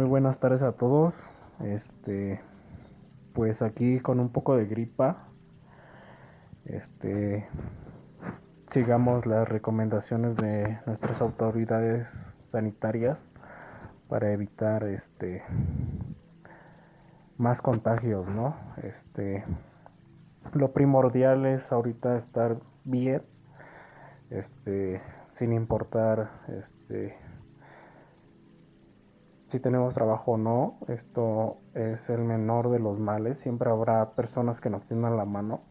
Muy buenas tardes a todos. Este, pues aquí con un poco de gripa. Este, sigamos las recomendaciones de nuestras autoridades sanitarias para evitar este más contagios, ¿no? Este, lo primordial es ahorita estar bien, este, sin importar, este, si tenemos trabajo o no, esto es el menor de los males, siempre habrá personas que nos tiendan la mano,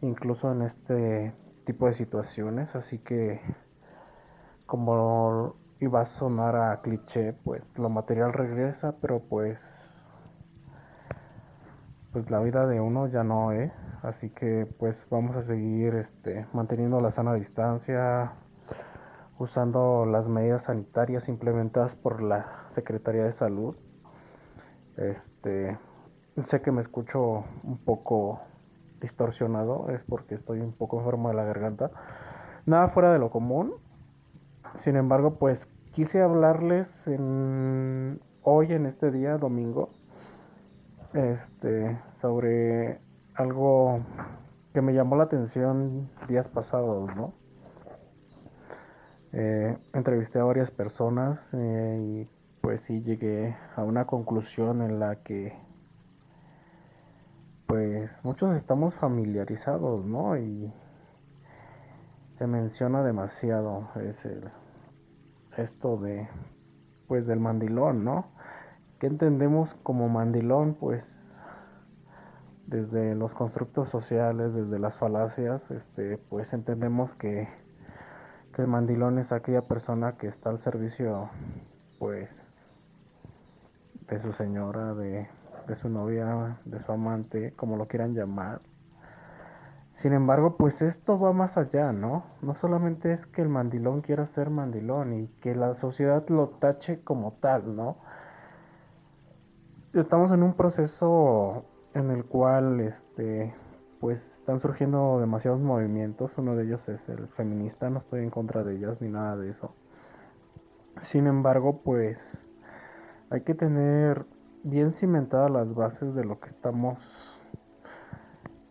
incluso en este tipo de situaciones, así que como iba a sonar a cliché, pues lo material regresa, pero pues pues la vida de uno ya no, ¿eh? Así que pues vamos a seguir este manteniendo la sana distancia, usando las medidas sanitarias implementadas por la Secretaría de Salud. Este, sé que me escucho un poco distorsionado, es porque estoy un poco enfermo de la garganta. Nada fuera de lo común. Sin embargo, pues quise hablarles en, hoy en este día, domingo, este, sobre algo que me llamó la atención días pasados, ¿no? Eh, entrevisté a varias personas eh, y pues sí llegué a una conclusión en la que pues muchos estamos familiarizados, ¿no? Y se menciona demasiado es esto de pues del mandilón, ¿no? ¿Qué entendemos como mandilón? Pues desde los constructos sociales, desde las falacias, este, pues entendemos que que el mandilón es aquella persona que está al servicio, pues, de su señora, de, su novia, de su amante, como lo quieran llamar. Sin embargo, pues esto va más allá, ¿no? No solamente es que el mandilón quiera ser mandilón y que la sociedad lo tache como tal, ¿no? Estamos en un proceso en el cual, este, pues están surgiendo demasiados movimientos. Uno de ellos es el feminista, no estoy en contra de ellas ni nada de eso. Sin embargo, pues hay que tener bien cimentadas las bases de lo que estamos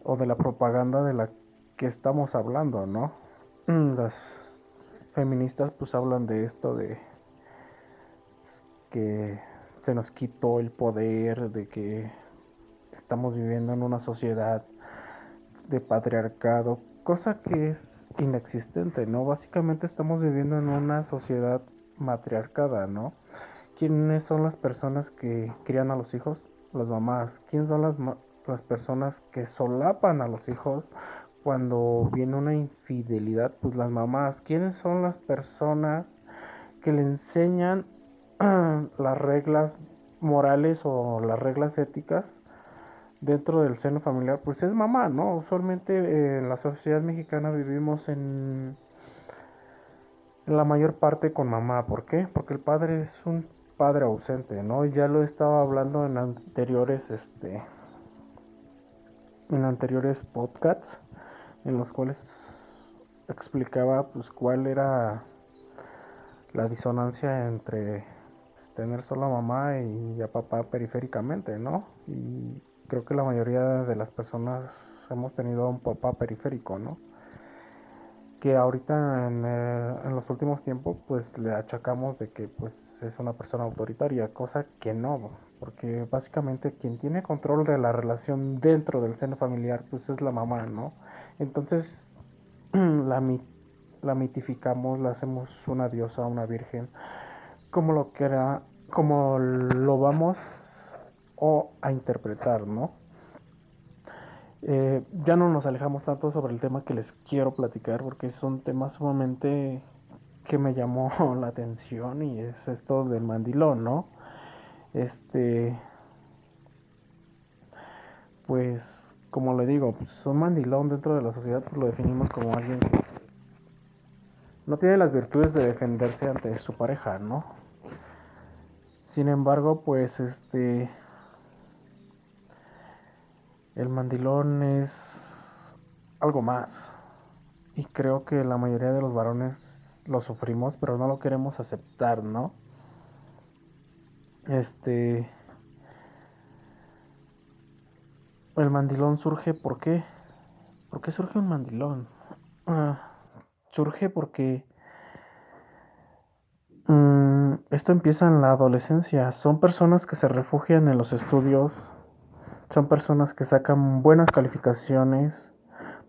o de la propaganda de la que estamos hablando, ¿no? Las feministas pues hablan de esto de que se nos quitó el poder, de que estamos viviendo en una sociedad de patriarcado, cosa que es inexistente, ¿no? Básicamente estamos viviendo en una sociedad matriarcada, ¿no? ¿Quiénes son las personas que crían a los hijos? Las mamás. ¿Quiénes son las, las personas que solapan a los hijos cuando viene una infidelidad? Pues las mamás. ¿Quiénes son las personas que le enseñan las reglas morales o las reglas éticas dentro del seno familiar, pues es mamá, ¿no? Usualmente eh, en la sociedad mexicana vivimos en, la mayor parte con mamá. ¿Por qué? Porque el padre es un padre ausente, ¿no? Ya lo he estado hablando en anteriores, este, en anteriores podcasts, en los cuales explicaba, pues, cuál era la disonancia entre tener solo a mamá y a papá periféricamente, ¿no? Y creo que la mayoría de las personas hemos tenido un papá periférico, ¿no? Que ahorita en, eh, en, los últimos tiempos pues le achacamos de que pues es una persona autoritaria, cosa que no, porque básicamente quien tiene control de la relación dentro del seno familiar pues es la mamá, ¿no? Entonces la, mitificamos, la hacemos una diosa, una virgen, como lo quiera, como lo vamos o a interpretar, ¿no? Eh, ya no nos alejamos tanto sobre el tema que les quiero platicar porque es un tema sumamente que me llamó la atención y es esto del mandilón, ¿no? Este, pues, como le digo, pues, un mandilón dentro de la sociedad pues, lo definimos como alguien que no tiene las virtudes de defenderse ante su pareja, ¿no? Sin embargo, pues, este, el mandilón es algo más. Y creo que la mayoría de los varones lo sufrimos, pero no lo queremos aceptar, ¿no? Este. El mandilón surge, ¿por qué? ¿Por qué surge un mandilón? Ah, surge porque. Mm, esto empieza en la adolescencia. Son personas que se refugian en los estudios. Son personas que sacan buenas calificaciones.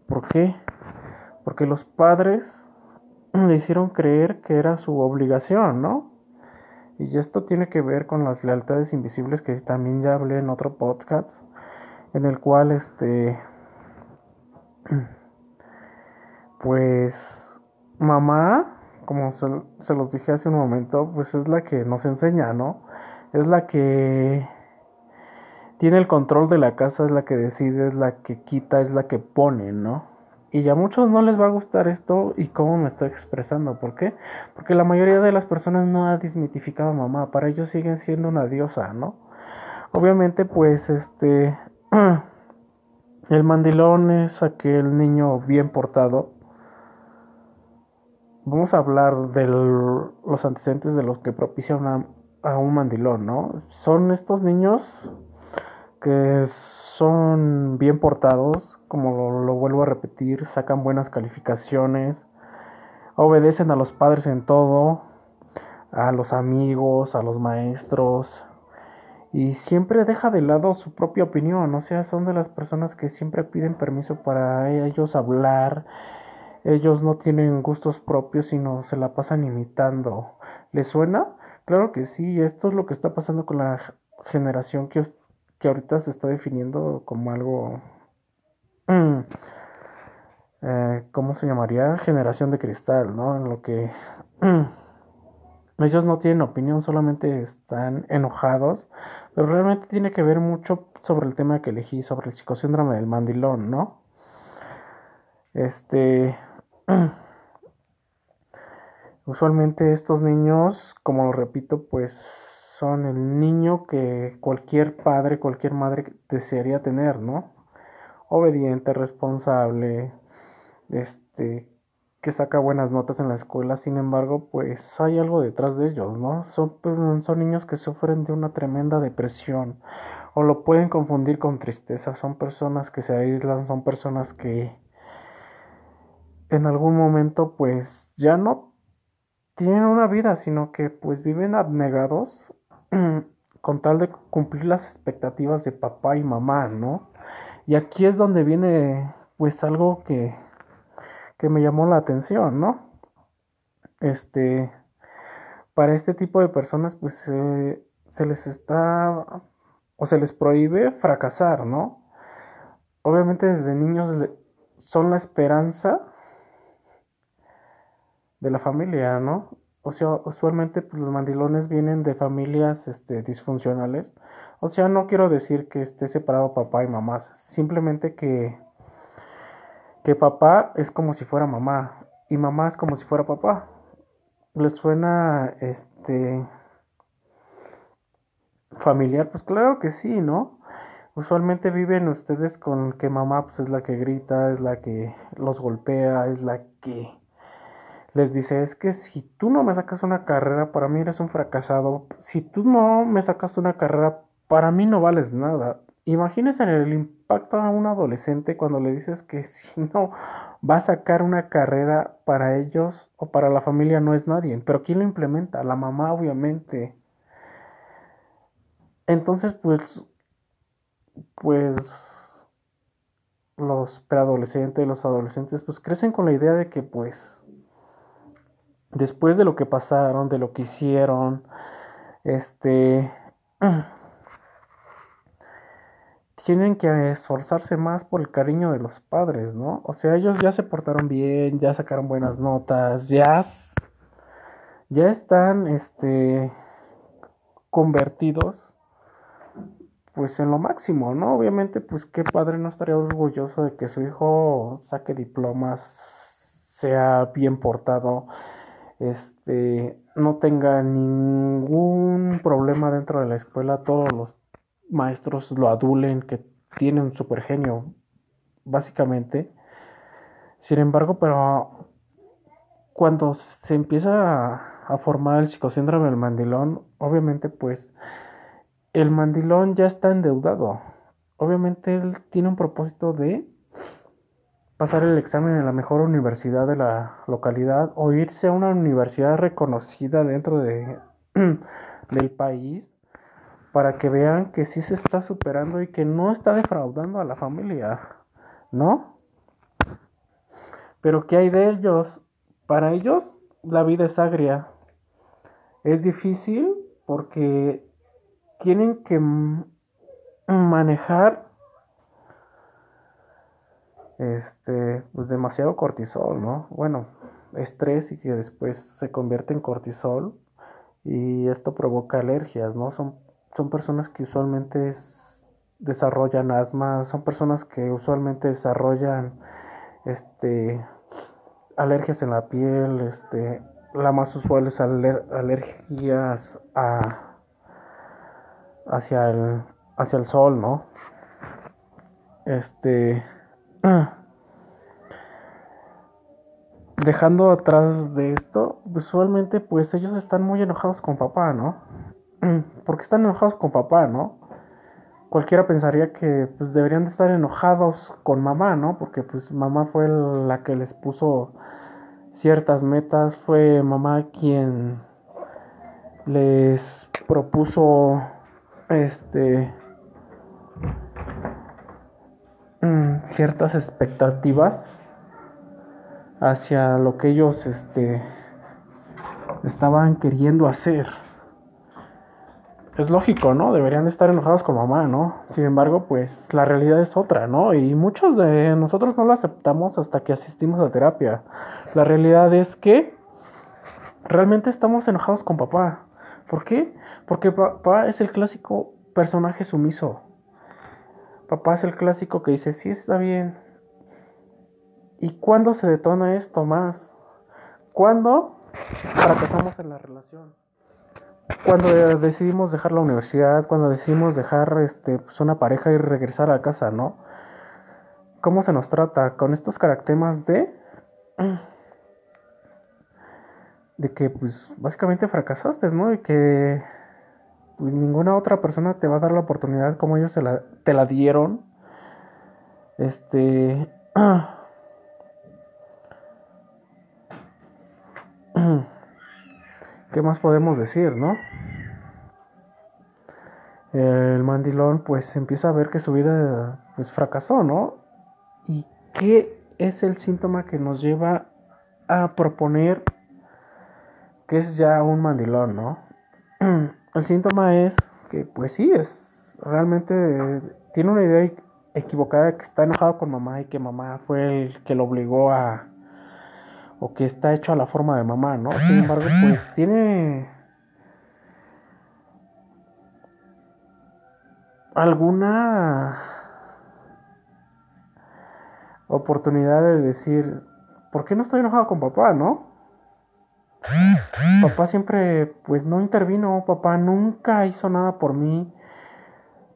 ¿Por qué? Porque los padres le hicieron creer que era su obligación, ¿no? Y esto tiene que ver con las lealtades invisibles que también ya hablé en otro podcast, en el cual este, pues mamá, como se, se, los dije hace un momento, pues es la que nos enseña, ¿no? Es la que tiene el control de la casa, es la que decide, es la que quita, es la que pone, ¿no? Y a muchos no les va a gustar esto y cómo me estoy expresando. ¿Por qué? Porque la mayoría de las personas no ha desmitificado a mamá. Para ellos siguen siendo una diosa, ¿no? Obviamente, pues, este... El mandilón es aquel niño bien portado. Vamos a hablar de los antecedentes de los que propician a un mandilón, ¿no? Son estos niños que son bien portados, como lo, vuelvo a repetir, sacan buenas calificaciones, obedecen a los padres en todo, a los amigos, a los maestros, y siempre deja de lado su propia opinión, o sea, son de las personas que siempre piden permiso para ellos hablar, ellos no tienen gustos propios, sino se la pasan imitando. ¿Les suena? Claro que sí, esto es lo que está pasando con la generación que que ahorita se está definiendo como algo, mm, eh, ¿cómo se llamaría? Generación de cristal, ¿no? En lo que mm, ellos no tienen opinión, solamente están enojados, pero realmente tiene que ver mucho sobre el tema que elegí, sobre el psicosíndrome del mandilón, ¿no? Este... Usualmente estos niños, como lo repito, pues son el niño que cualquier padre, cualquier madre desearía tener, ¿no? Obediente, responsable, este, que saca buenas notas en la escuela, sin embargo, pues hay algo detrás de ellos, ¿no? Son, pues, son niños que sufren de una tremenda depresión o lo pueden confundir con tristeza, son personas que se aíslan, son personas que en algún momento pues ya no tienen una vida, sino que pues viven abnegados con tal de cumplir las expectativas de papá y mamá, ¿no? Y aquí es donde viene pues algo que, que me llamó la atención, ¿no? Este, para este tipo de personas pues se les está o se les prohíbe fracasar, ¿no? Obviamente desde niños son la esperanza de la familia, ¿no? O sea, usualmente pues, los mandilones vienen de familias este, disfuncionales. O sea, no quiero decir que esté separado papá y mamá, simplemente que, que papá es como si fuera mamá y mamá es como si fuera papá. ¿Les suena este familiar? Pues claro que sí, ¿no? Usualmente viven ustedes con que mamá pues, es la que grita, es la que los golpea, es la que les dice, es que si tú no me sacas una carrera, para mí eres un fracasado. Si tú no me sacas una carrera, para mí no vales nada. Imagínense el impacto a un adolescente cuando le dices que si no va a sacar una carrera para ellos o para la familia no es nadie. Pero ¿quién lo implementa? La mamá, obviamente. Entonces, pues, pues, los preadolescentes, los adolescentes, pues crecen con la idea de que, pues, después de lo que pasaron, de lo que hicieron, este, tienen que esforzarse más por el cariño de los padres, ¿no? O sea, ellos ya se portaron bien, ya sacaron buenas notas, ya, ya están, este, convertidos, pues en lo máximo, ¿no? Obviamente, pues qué padre no estaría orgulloso de que su hijo saque diplomas, sea bien portado, este, no tenga ningún problema dentro de la escuela, todos los maestros lo adulen, que tiene un super genio, básicamente. Sin embargo, pero cuando se empieza a, formar el psicosíndrome del mandilón, obviamente pues el mandilón ya está endeudado. Obviamente él tiene un propósito de pasar el examen en la mejor universidad de la localidad o irse a una universidad reconocida dentro de, del país para que vean que sí se está superando y que no está defraudando a la familia, ¿no? Pero ¿qué hay de ellos? Para ellos la vida es agria. Es difícil porque tienen que manejar este pues demasiado cortisol, ¿no? Bueno, estrés y que después se convierte en cortisol y esto provoca alergias, ¿no? Son son personas que usualmente desarrollan asma, son personas que usualmente desarrollan este alergias en la piel, este la más usual es alergias a hacia el hacia el sol, ¿no? Este dejando atrás de esto, usualmente pues ellos están muy enojados con papá, ¿no? porque están enojados con papá, ¿no? Cualquiera pensaría que pues deberían de estar enojados con mamá, ¿no? Porque pues mamá fue la que les puso ciertas metas, fue mamá quien les propuso este mm, ciertas expectativas hacia lo que ellos este estaban queriendo hacer es lógico, ¿no? Deberían de estar enojados con mamá, ¿no? Sin embargo, pues la realidad es otra, ¿no? Y muchos de nosotros no lo aceptamos hasta que asistimos a terapia. La realidad es que realmente estamos enojados con papá. ¿Por qué? Porque papá es el clásico personaje sumiso. Papá es el clásico que dice, sí, está bien. ¿Y cuándo se detona esto más? ¿Cuándo fracasamos en la relación? cuando decidimos dejar la universidad, cuando decidimos dejar este, pues una pareja y regresar a casa, ¿no? ¿Cómo se nos trata? Con estos caracteres de... De que, pues, básicamente fracasaste, ¿no? Y que pues, ninguna otra persona te va a dar la oportunidad como ellos se la, te la dieron. Este... ¿Qué más podemos decir, no? El mandilón pues empieza a ver que su vida pues fracasó, ¿no? ¿Y qué es el síntoma que nos lleva a proponer que es ya un mandilón, ¿no? El síntoma es que pues sí, es realmente tiene una idea equivocada de que está enojado con mamá y que mamá fue el que lo obligó a o que está hecho a la forma de mamá, ¿no? Sin embargo, pues tiene alguna oportunidad de decir, ¿por qué no estoy enojado con papá, no? Papá siempre, pues no intervino, papá nunca hizo nada por mí.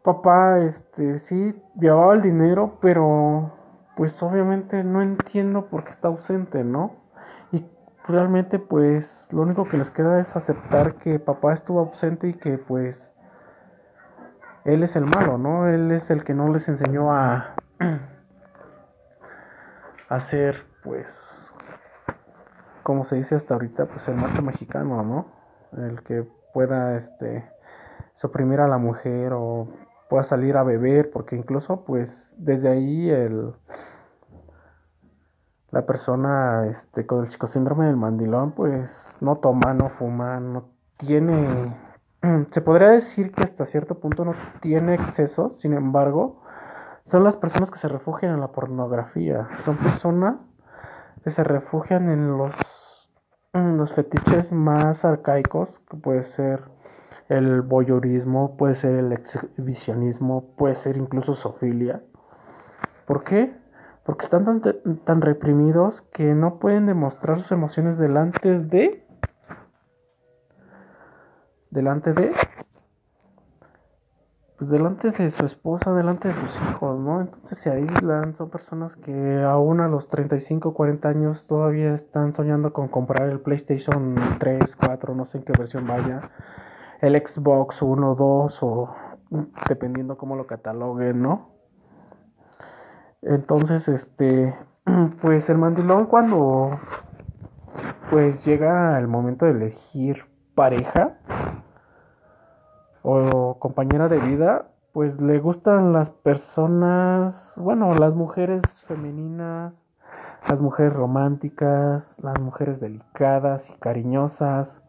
Papá, este, sí, llevaba el dinero, pero pues obviamente no entiendo por qué está ausente, ¿no? realmente pues lo único que les queda es aceptar que papá estuvo ausente y que pues él es el malo, ¿no? Él es el que no les enseñó a hacer pues como se dice hasta ahorita pues el macho mexicano, ¿no? El que pueda este suprimir a la mujer o pueda salir a beber porque incluso pues desde ahí el la persona este, con el psicosíndrome del mandilón, pues no toma, no fuma, no tiene... Se podría decir que hasta cierto punto no tiene exceso, sin embargo, son las personas que se refugian en la pornografía. Son personas que se refugian en los, los fetiches más arcaicos, que puede ser el voyeurismo, puede ser el exhibicionismo, puede ser incluso sofilia. ¿Por qué? porque están tan, tan reprimidos que no pueden demostrar sus emociones delante de delante de pues delante de su esposa, delante de sus hijos, ¿no? Entonces se aíslan, son personas que aún a los 35, 40 años todavía están soñando con comprar el PlayStation 3, 4, no sé en qué versión vaya, el Xbox 1, 2 o dependiendo cómo lo cataloguen, ¿no? Entonces, este, pues el mandilón cuando pues llega el momento de elegir pareja o compañera de vida, pues le gustan las personas, bueno, las mujeres femeninas, las mujeres románticas, las mujeres delicadas y cariñosas,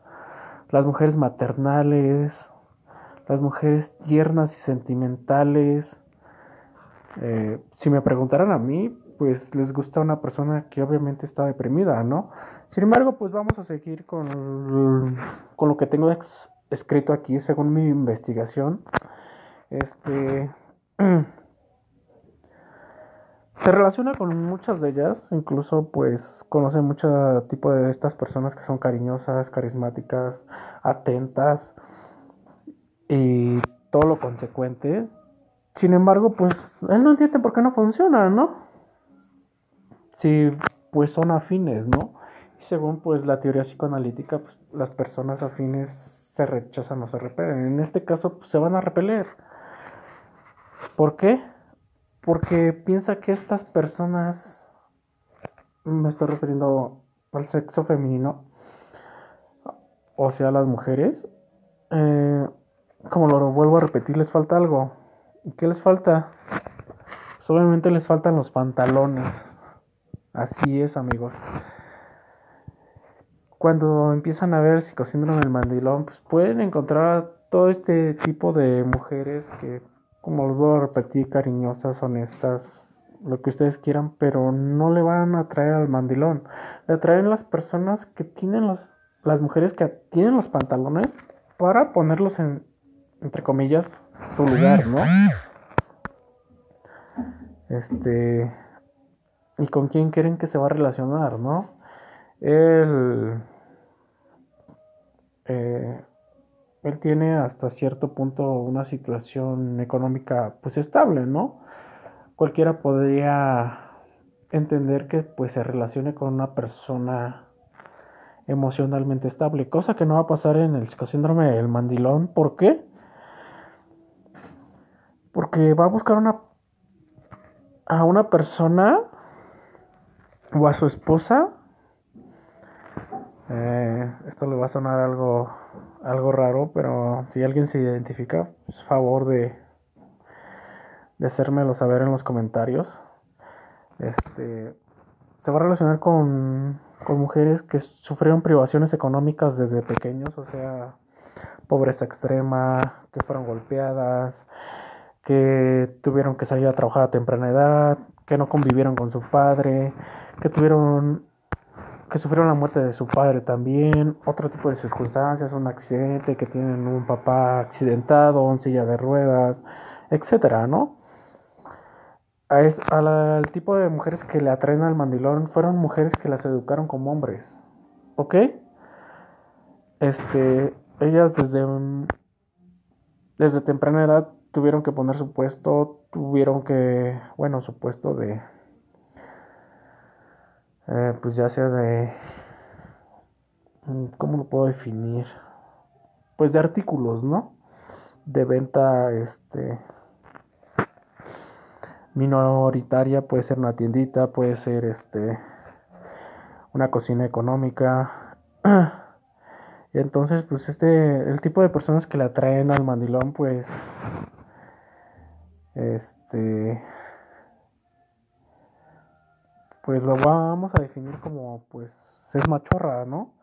las mujeres maternales, las mujeres tiernas y sentimentales. Eh, si me preguntaran a mí, pues les gusta una persona que obviamente está deprimida, ¿no? Sin embargo, pues vamos a seguir con, con lo que tengo escrito aquí según mi investigación. Este se relaciona con muchas de ellas, incluso pues conoce mucho tipo de estas personas que son cariñosas, carismáticas, atentas y todo lo consecuente. Sin embargo, pues él no entiende por qué no funciona, ¿no? Si pues son afines, ¿no? Según pues la teoría psicoanalítica, pues, las personas afines se rechazan o se repelen. En este caso pues, se van a repeler. ¿Por qué? Porque piensa que estas personas, me estoy refiriendo al sexo femenino, o sea, las mujeres, eh, como lo vuelvo a repetir, les falta algo. ¿Y qué les falta? Pues, obviamente les faltan los pantalones. Así es, amigos cuando empiezan a ver psicosíndrome del mandilón, pues pueden encontrar todo este tipo de mujeres que, como les voy a repetir, cariñosas, honestas, lo que ustedes quieran, pero no le van a traer al mandilón. Le atraen las personas que tienen los, las mujeres que tienen los pantalones para ponerlos en, entre comillas, su lugar, ¿no? Este, y con quién quieren que se va a relacionar, ¿no? El eh, él tiene hasta cierto punto una situación económica pues estable, ¿no? Cualquiera podría entender que pues se relacione con una persona emocionalmente estable, cosa que no va a pasar en el psicosíndrome del mandilón. ¿Por qué? Porque va a buscar una a una persona o a su esposa eh, esto le va a sonar algo, algo raro, pero si alguien se identifica, pues favor de, de hacérmelo saber en los comentarios. Este, se va a relacionar con, con mujeres que sufrieron privaciones económicas desde pequeños, o sea, pobreza extrema, que fueron golpeadas, que tuvieron que salir a trabajar a temprana edad, que no convivieron con su padre, que tuvieron que sufrieron la muerte de su padre también, otro tipo de circunstancias, un accidente, que tienen un papá accidentado, en silla de ruedas, etcétera, ¿no? al tipo de mujeres que le atraen al mandilón fueron mujeres que las educaron como hombres, ¿ok? Este, ellas desde, desde temprana edad tuvieron que poner su puesto, tuvieron que, bueno, su puesto de eh, pues ya sea de, mm, ¿cómo lo puedo definir? Pues de artículos, ¿no? De venta, este, minoritaria, puede ser una tiendita, puede ser, este, una cocina económica. Y entonces, pues este, el tipo de personas que le atraen al mandilón, pues, este, pues lo vamos a definir como pues es machorra, ¿no?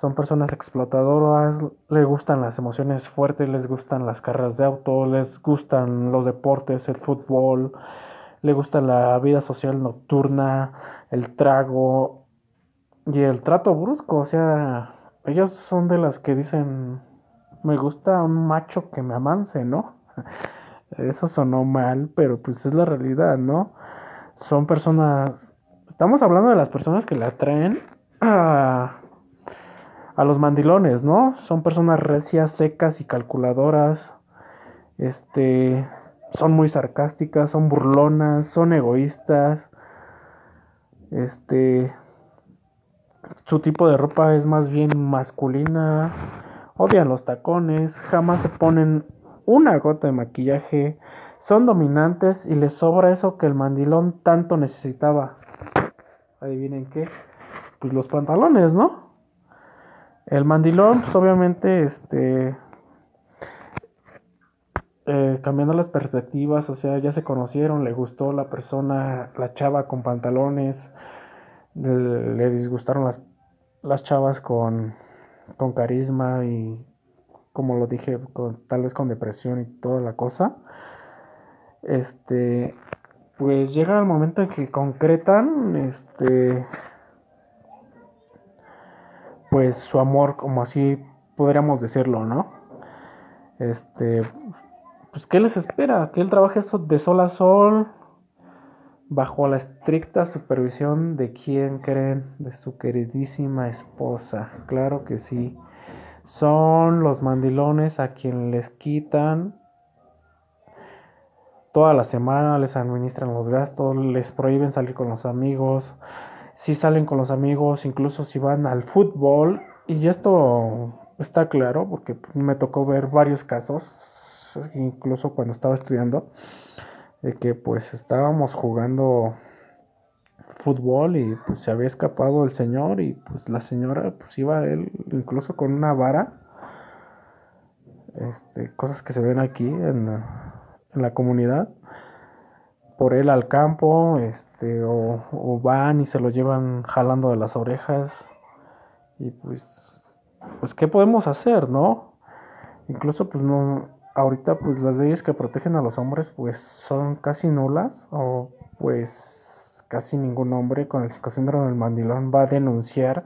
Son personas explotadoras, les gustan las emociones fuertes, les gustan las carreras de auto, les gustan los deportes, el fútbol, les gusta la vida social nocturna, el trago y el trato brusco, o sea, ellas son de las que dicen, me gusta un macho que me amance, ¿no? Eso sonó mal, pero pues es la realidad, ¿no? Son personas Estamos hablando de las personas que le atraen a, a los mandilones, ¿no? Son personas recias, secas y calculadoras. Este, son muy sarcásticas, son burlonas, son egoístas. Este, su tipo de ropa es más bien masculina. Odian los tacones, jamás se ponen una gota de maquillaje, son dominantes y les sobra eso que el mandilón tanto necesitaba. Adivinen qué, pues los pantalones, ¿no? El mandilón, pues obviamente, este, eh, cambiando las perspectivas, o sea, ya se conocieron, le gustó la persona, la chava con pantalones, le, disgustaron las, las chavas con, con carisma y, como lo dije, tal vez con depresión y toda la cosa. Este, pues llega el momento en que concretan, este, pues su amor, como así podríamos decirlo, ¿no? Este, pues, ¿qué les espera? Que él trabaje de sol a sol, bajo la estricta supervisión de quien creen, de su queridísima esposa. Claro que sí. Son los mandilones a quien les quitan toda la semana, les administran los gastos, les prohíben salir con los amigos. Si salen con los amigos, incluso si van al fútbol, y esto está claro porque me tocó ver varios casos incluso cuando estaba estudiando, de que pues estábamos jugando fútbol y pues se había escapado el señor y pues la señora pues iba él incluso con una vara este, cosas que se ven aquí en, en la comunidad por él al campo este o, van y se lo llevan jalando de las orejas y pues pues qué podemos hacer no incluso pues no ahorita pues las leyes que protegen a los hombres pues son casi nulas o pues casi ningún hombre con el psicosíndrome del mandilón va a denunciar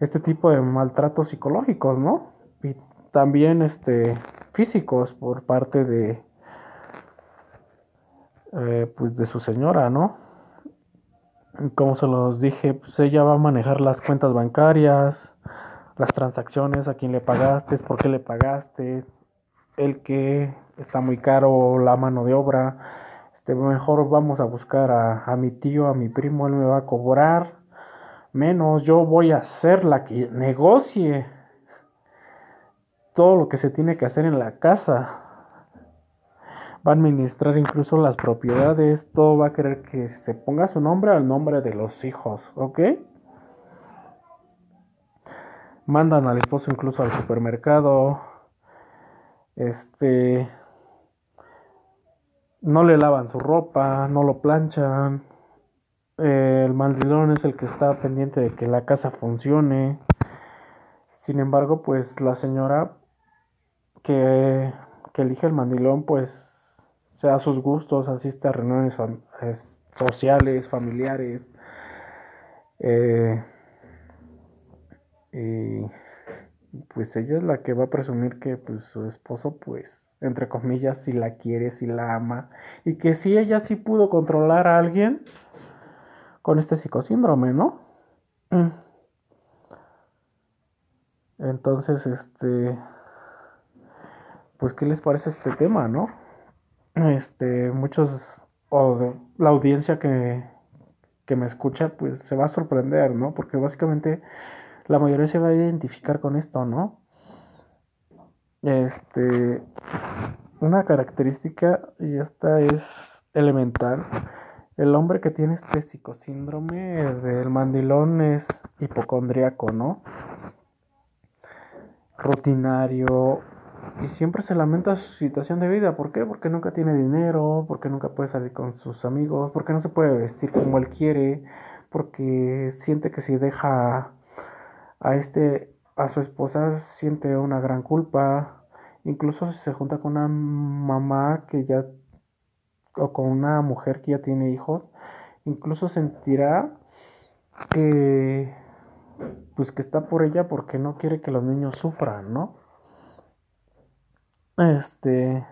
este tipo de maltratos psicológicos, ¿no? Y también este físicos por parte de eh, pues de su señora, ¿no? Como se los dije, pues ella va a manejar las cuentas bancarias, las transacciones, a quién le pagaste, por qué le pagaste, el que está muy caro la mano de obra, este, mejor vamos a buscar a, a mi tío, a mi primo, él me va a cobrar menos, yo voy a ser la que negocie todo lo que se tiene que hacer en la casa. Va a administrar incluso las propiedades, todo va a querer que se ponga su nombre al nombre de los hijos, ¿ok? Mandan al esposo incluso al supermercado, este no le lavan su ropa, no lo planchan. el mandilón es el que está pendiente de que la casa funcione. Sin embargo, pues la señora que, que elige el mandilón, pues sea sus gustos, asiste a reuniones sociales, familiares. Eh, y pues ella es la que va a presumir que pues su esposo pues entre comillas si la quiere, si la ama y que si ella sí pudo controlar a alguien con este psicosíndrome, ¿no? Mm. Entonces, este pues qué les parece este tema, ¿no? Este, muchos o la audiencia que que me escucha pues se va a sorprender, ¿no? Porque básicamente la mayoría se va a identificar con esto, ¿no? Este, una característica, y esta es elemental, el hombre que tiene este psicosíndrome del mandilón es hipocondríaco, ¿no? Rutinario y siempre se lamenta su situación de vida. ¿Por qué? Porque nunca tiene dinero, porque nunca puede salir con sus amigos, porque no se puede vestir como él quiere, porque siente que si deja a este a su esposa siente una gran culpa incluso si se junta con una mamá que ya o con una mujer que ya tiene hijos incluso sentirá que pues que está por ella porque no quiere que los niños sufran no este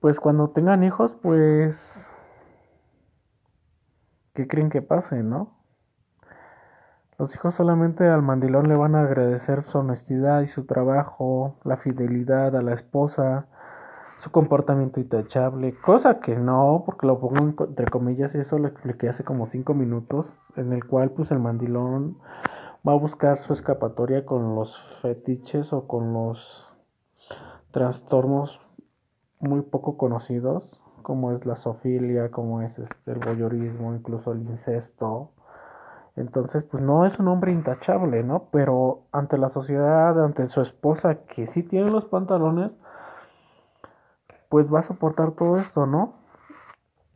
pues cuando tengan hijos pues qué creen que pase no los hijos solamente al mandilón le van a agradecer su honestidad y su trabajo, la fidelidad a la esposa, su comportamiento intachable, cosa que no, porque lo pongo entre comillas y eso lo expliqué hace como cinco minutos, en el cual pues el mandilón va a buscar su escapatoria con los fetiches o con los trastornos muy poco conocidos, como es la zoofilia, como es este, el voyeurismo, incluso el incesto. Entonces, pues no es un hombre intachable, ¿no? Pero ante la sociedad, ante su esposa, que sí tiene los pantalones, pues va a soportar todo esto, ¿no?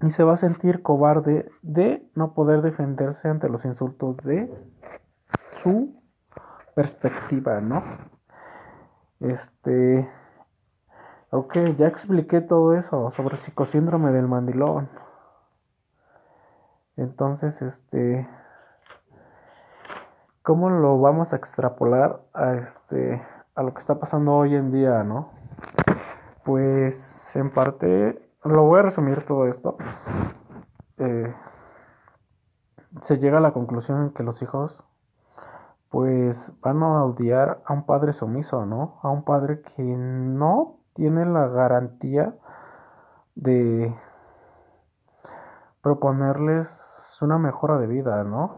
Y se va a sentir cobarde de no poder defenderse ante los insultos de su perspectiva, ¿no? Este, ok, ya expliqué todo eso sobre el psicosíndrome del mandilón. Entonces, este, ¿cómo lo vamos a extrapolar a este, a lo que está pasando hoy en día, no? Pues, en parte, lo voy a resumir todo esto. Eh, se llega a la conclusión que los hijos pues van a odiar a un padre sumiso, ¿no? A un padre que no tiene la garantía de proponerles una mejora de vida, ¿no?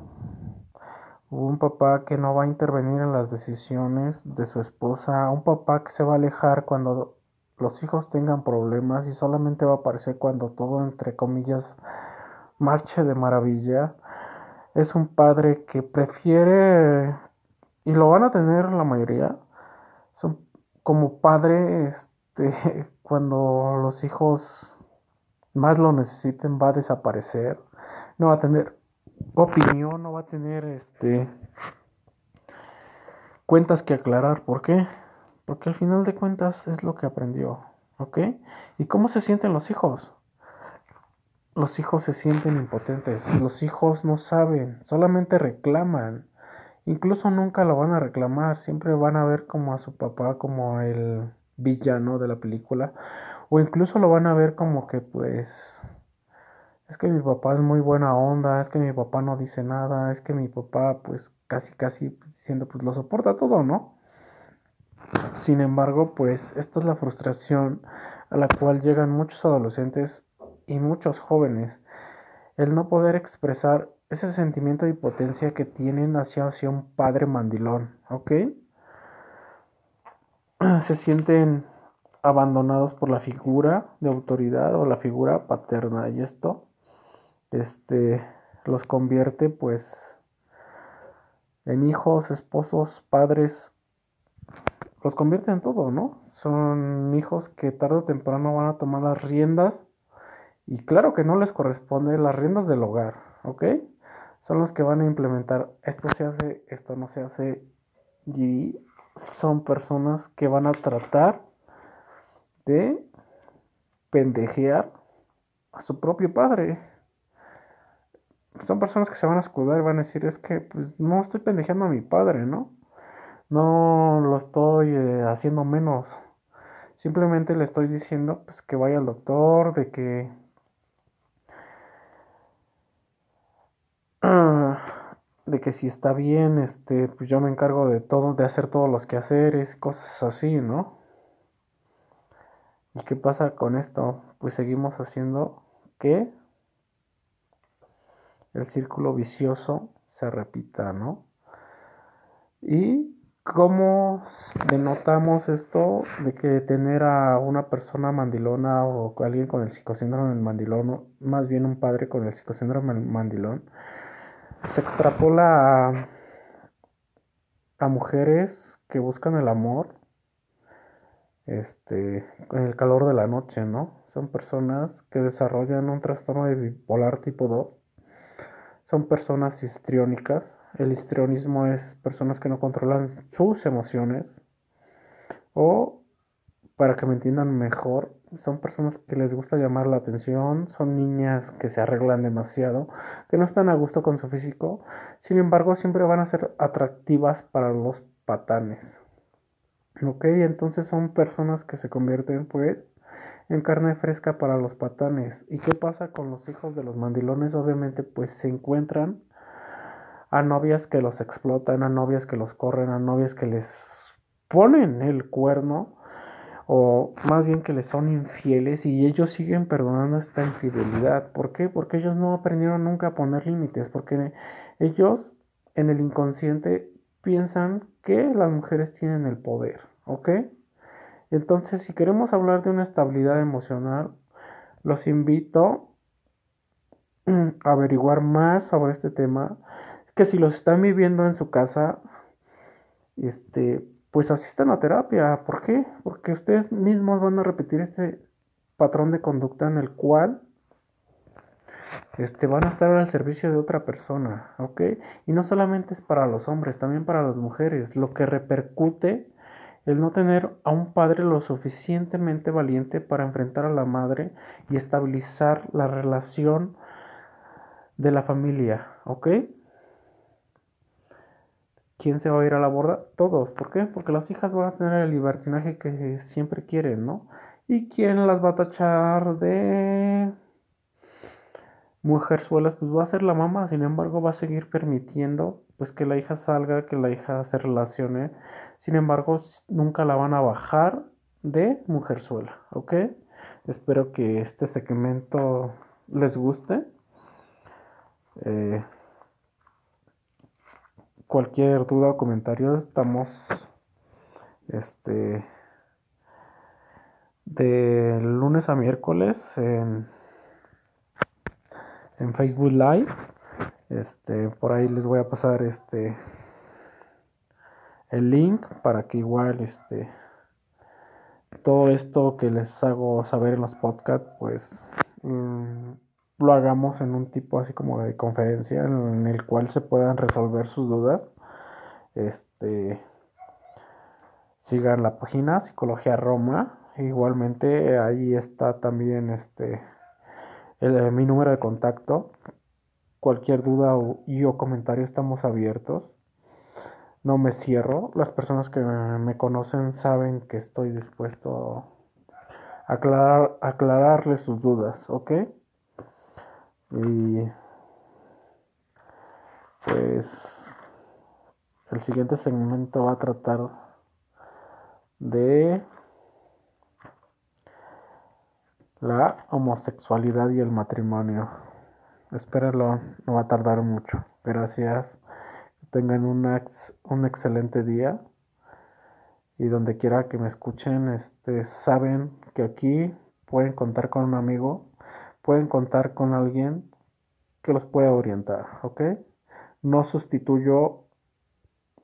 Un papá que no va a intervenir en las decisiones de su esposa, un papá que se va a alejar cuando los hijos tengan problemas y solamente va a aparecer cuando todo, entre comillas, marche de maravilla. Es un padre que prefiere y lo van a tener la mayoría, son como padre, este, cuando los hijos más lo necesiten va a desaparecer, no va a tener opinión, no va a tener este cuentas que aclarar, ¿por qué? Porque al final de cuentas es lo que aprendió, ¿ok? ¿Y cómo se sienten los hijos? Los hijos se sienten impotentes, los hijos no saben, solamente reclaman. Incluso nunca lo van a reclamar, siempre van a ver como a su papá como el villano de la película, o incluso lo van a ver como que pues es que mi papá es muy buena onda, es que mi papá no dice nada, es que mi papá pues casi casi diciendo pues lo soporta todo, ¿no? Sin embargo, pues esta es la frustración a la cual llegan muchos adolescentes y muchos jóvenes, el no poder expresar ese sentimiento de impotencia que tienen hacia, hacia un padre mandilón, ¿ok? Se sienten abandonados por la figura de autoridad o la figura paterna y esto este los convierte pues en hijos, esposos, padres, los convierte en todo, ¿no? Son hijos que tarde o temprano van a tomar las riendas y claro que no les corresponde las riendas del hogar, ¿ok? Son los que van a implementar esto se hace, esto no se hace y son personas que van a tratar de pendejear a su propio padre. Son personas que se van a escudar y van a decir, es que pues, no estoy pendejeando a mi padre, ¿no? No lo estoy eh, haciendo menos. Simplemente le estoy diciendo pues, que vaya al doctor, de que de que si está bien, este, pues yo me encargo de todo, de hacer todos los quehaceres, cosas así, ¿no? ¿Y qué pasa con esto? Pues seguimos haciendo que el círculo vicioso se repita, ¿no? Y cómo denotamos esto de que tener a una persona mandilona o alguien con el psicosíndrome del mandilón, más bien un padre con el psicosíndrome del mandilón, se extrapola a, mujeres que buscan el amor este, en el calor de la noche, ¿no? Son personas que desarrollan un trastorno de bipolar tipo 2. Son personas histriónicas. El histrionismo es personas que no controlan sus emociones. O, para que me entiendan mejor, son personas que les gusta llamar la atención, son niñas que se arreglan demasiado, que no están a gusto con su físico, sin embargo siempre van a ser atractivas para los patanes. Ok, entonces son personas que se convierten pues en carne fresca para los patanes. ¿Y qué pasa con los hijos de los mandilones? Obviamente pues se encuentran a novias que los explotan, a novias que los corren, a novias que les ponen el cuerno o más bien que les son infieles y ellos siguen perdonando esta infidelidad. ¿Por qué? Porque ellos no aprendieron nunca a poner límites, porque ellos en el inconsciente piensan que las mujeres tienen el poder, ¿ok? Entonces, si queremos hablar de una estabilidad emocional, los invito a averiguar más sobre este tema, que si los están viviendo en su casa, este, pues asistan a terapia. ¿Por qué? Porque ustedes mismos van a repetir este patrón de conducta en el cual este, van a estar al servicio de otra persona, ¿ok? Y no solamente es para los hombres, también para las mujeres, lo que repercute el no tener a un padre lo suficientemente valiente para enfrentar a la madre y estabilizar la relación de la familia, ¿ok? ¿Quién se va a ir a la borda? Todos. ¿Por qué? Porque las hijas van a tener el libertinaje que siempre quieren, ¿no? ¿Y quién las va a tachar de mujerzuelas? Pues va a ser la mamá, sin embargo va a seguir permitiendo pues que la hija salga, que la hija se relacione. Sin embargo, nunca la van a bajar de mujerzuela, ¿ok? Espero que este segmento les guste. Eh, cualquier duda o comentario estamos este de lunes a miércoles en, en Facebook Live. Este, por ahí les voy a pasar este el link para que igual este todo esto que les hago saber en los podcasts pues mm, lo hagamos en un tipo así como de conferencia en el cual se puedan resolver sus dudas. Este sigan la página Psicología Roma. Igualmente ahí está también este mi número de contacto. Cualquier duda o, y o comentario estamos abiertos. No me cierro. Las personas que me conocen saben que estoy dispuesto a aclarar, aclararles sus dudas, ¿ok? Y pues el siguiente segmento va a tratar de la homosexualidad y el matrimonio. Espérenlo, no va a tardar mucho. Gracias. tengan un, un excelente día. Y donde quiera que me escuchen, este, saben que aquí pueden contar con un amigo pueden contar con alguien que los pueda orientar, ¿ok? No sustituyo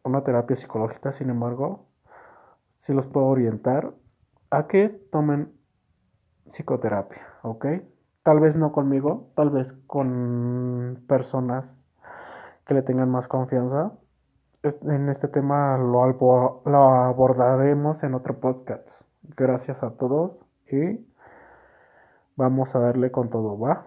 una terapia psicológica, sin embargo, sí los puedo orientar a que tomen psicoterapia, ¿ok? Tal vez no conmigo, tal vez con personas que le tengan más confianza. En este tema lo, lo abordaremos en otro podcast. Gracias a todos y Vamos a darle con todo, ¿va?